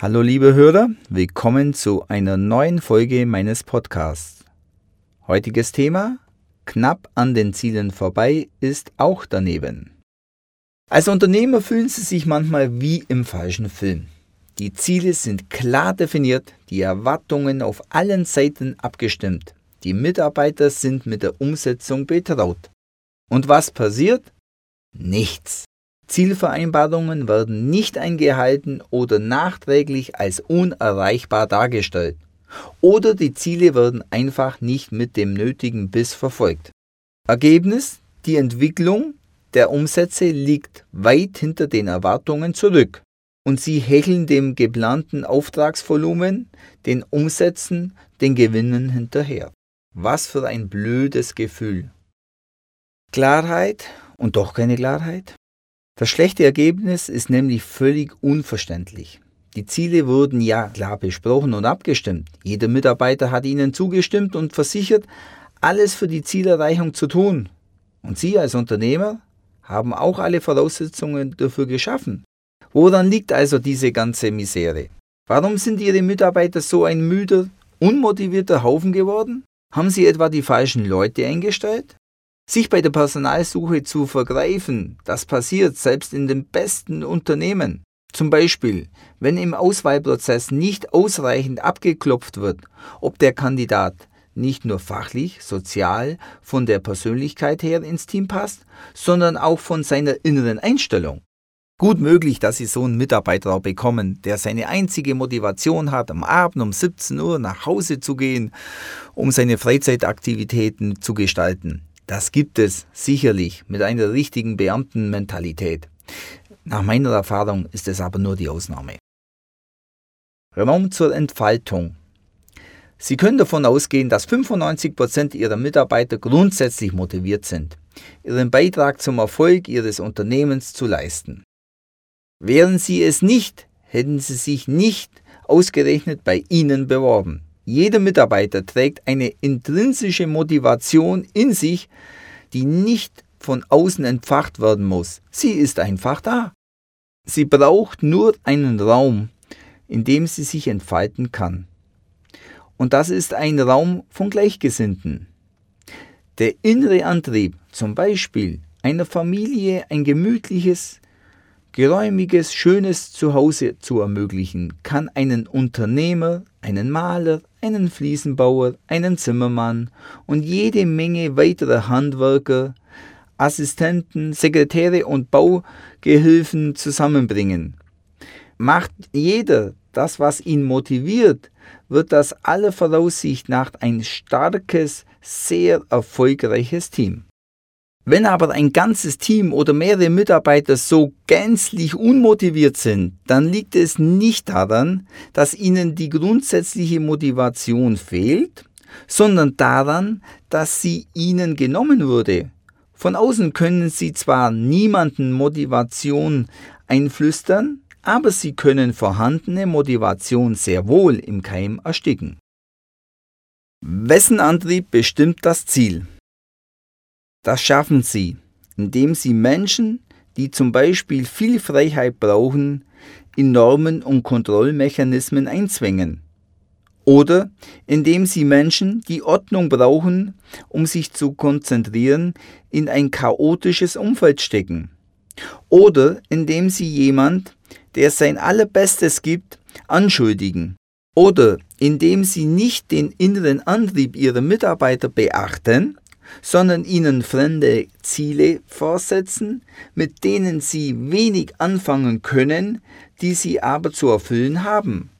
Hallo liebe Hörer, willkommen zu einer neuen Folge meines Podcasts. Heutiges Thema, knapp an den Zielen vorbei ist auch daneben. Als Unternehmer fühlen Sie sich manchmal wie im falschen Film. Die Ziele sind klar definiert, die Erwartungen auf allen Seiten abgestimmt, die Mitarbeiter sind mit der Umsetzung betraut. Und was passiert? Nichts. Zielvereinbarungen werden nicht eingehalten oder nachträglich als unerreichbar dargestellt. Oder die Ziele werden einfach nicht mit dem nötigen Biss verfolgt. Ergebnis? Die Entwicklung der Umsätze liegt weit hinter den Erwartungen zurück und sie hecheln dem geplanten Auftragsvolumen, den Umsätzen, den Gewinnen hinterher. Was für ein blödes Gefühl. Klarheit und doch keine Klarheit? Das schlechte Ergebnis ist nämlich völlig unverständlich. Die Ziele wurden ja klar besprochen und abgestimmt. Jeder Mitarbeiter hat ihnen zugestimmt und versichert, alles für die Zielerreichung zu tun. Und Sie als Unternehmer haben auch alle Voraussetzungen dafür geschaffen. Woran liegt also diese ganze Misere? Warum sind Ihre Mitarbeiter so ein müder, unmotivierter Haufen geworden? Haben Sie etwa die falschen Leute eingestellt? Sich bei der Personalsuche zu vergreifen, das passiert selbst in den besten Unternehmen. Zum Beispiel, wenn im Auswahlprozess nicht ausreichend abgeklopft wird, ob der Kandidat nicht nur fachlich, sozial, von der Persönlichkeit her ins Team passt, sondern auch von seiner inneren Einstellung. Gut möglich, dass Sie so einen Mitarbeiter bekommen, der seine einzige Motivation hat, am Abend um 17 Uhr nach Hause zu gehen, um seine Freizeitaktivitäten zu gestalten. Das gibt es sicherlich mit einer richtigen Beamtenmentalität. Nach meiner Erfahrung ist es aber nur die Ausnahme. Raum zur Entfaltung. Sie können davon ausgehen, dass 95% Ihrer Mitarbeiter grundsätzlich motiviert sind, ihren Beitrag zum Erfolg Ihres Unternehmens zu leisten. Wären Sie es nicht, hätten Sie sich nicht ausgerechnet bei Ihnen beworben. Jeder Mitarbeiter trägt eine intrinsische Motivation in sich, die nicht von außen entfacht werden muss. Sie ist einfach da. Sie braucht nur einen Raum, in dem sie sich entfalten kann. Und das ist ein Raum von Gleichgesinnten. Der innere Antrieb, zum Beispiel einer Familie ein gemütliches, geräumiges, schönes Zuhause zu ermöglichen, kann einen Unternehmer, einen Maler, einen Fliesenbauer, einen Zimmermann und jede Menge weiterer Handwerker, Assistenten, Sekretäre und Baugehilfen zusammenbringen. Macht jeder das, was ihn motiviert, wird das aller Voraussicht nach ein starkes, sehr erfolgreiches Team. Wenn aber ein ganzes Team oder mehrere Mitarbeiter so gänzlich unmotiviert sind, dann liegt es nicht daran, dass ihnen die grundsätzliche Motivation fehlt, sondern daran, dass sie ihnen genommen wurde. Von außen können sie zwar niemanden Motivation einflüstern, aber sie können vorhandene Motivation sehr wohl im Keim ersticken. Wessen Antrieb bestimmt das Ziel? Das schaffen sie, indem sie Menschen, die zum Beispiel viel Freiheit brauchen, in Normen und Kontrollmechanismen einzwängen. Oder indem sie Menschen, die Ordnung brauchen, um sich zu konzentrieren, in ein chaotisches Umfeld stecken. Oder indem sie jemand, der sein allerbestes gibt, anschuldigen. Oder indem sie nicht den inneren Antrieb ihrer Mitarbeiter beachten, sondern ihnen fremde Ziele vorsetzen, mit denen sie wenig anfangen können, die sie aber zu erfüllen haben.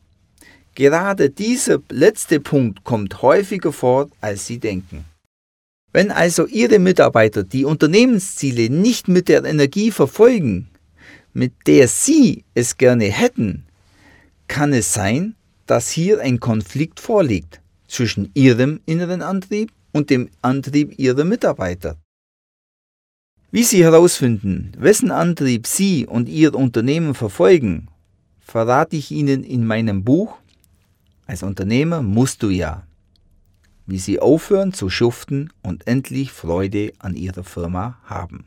Gerade dieser letzte Punkt kommt häufiger vor, als Sie denken. Wenn also Ihre Mitarbeiter die Unternehmensziele nicht mit der Energie verfolgen, mit der Sie es gerne hätten, kann es sein, dass hier ein Konflikt vorliegt zwischen Ihrem inneren Antrieb und dem Antrieb ihrer Mitarbeiter. Wie Sie herausfinden, wessen Antrieb Sie und Ihr Unternehmen verfolgen, verrate ich Ihnen in meinem Buch Als Unternehmer musst du ja, wie Sie aufhören zu schuften und endlich Freude an Ihrer Firma haben.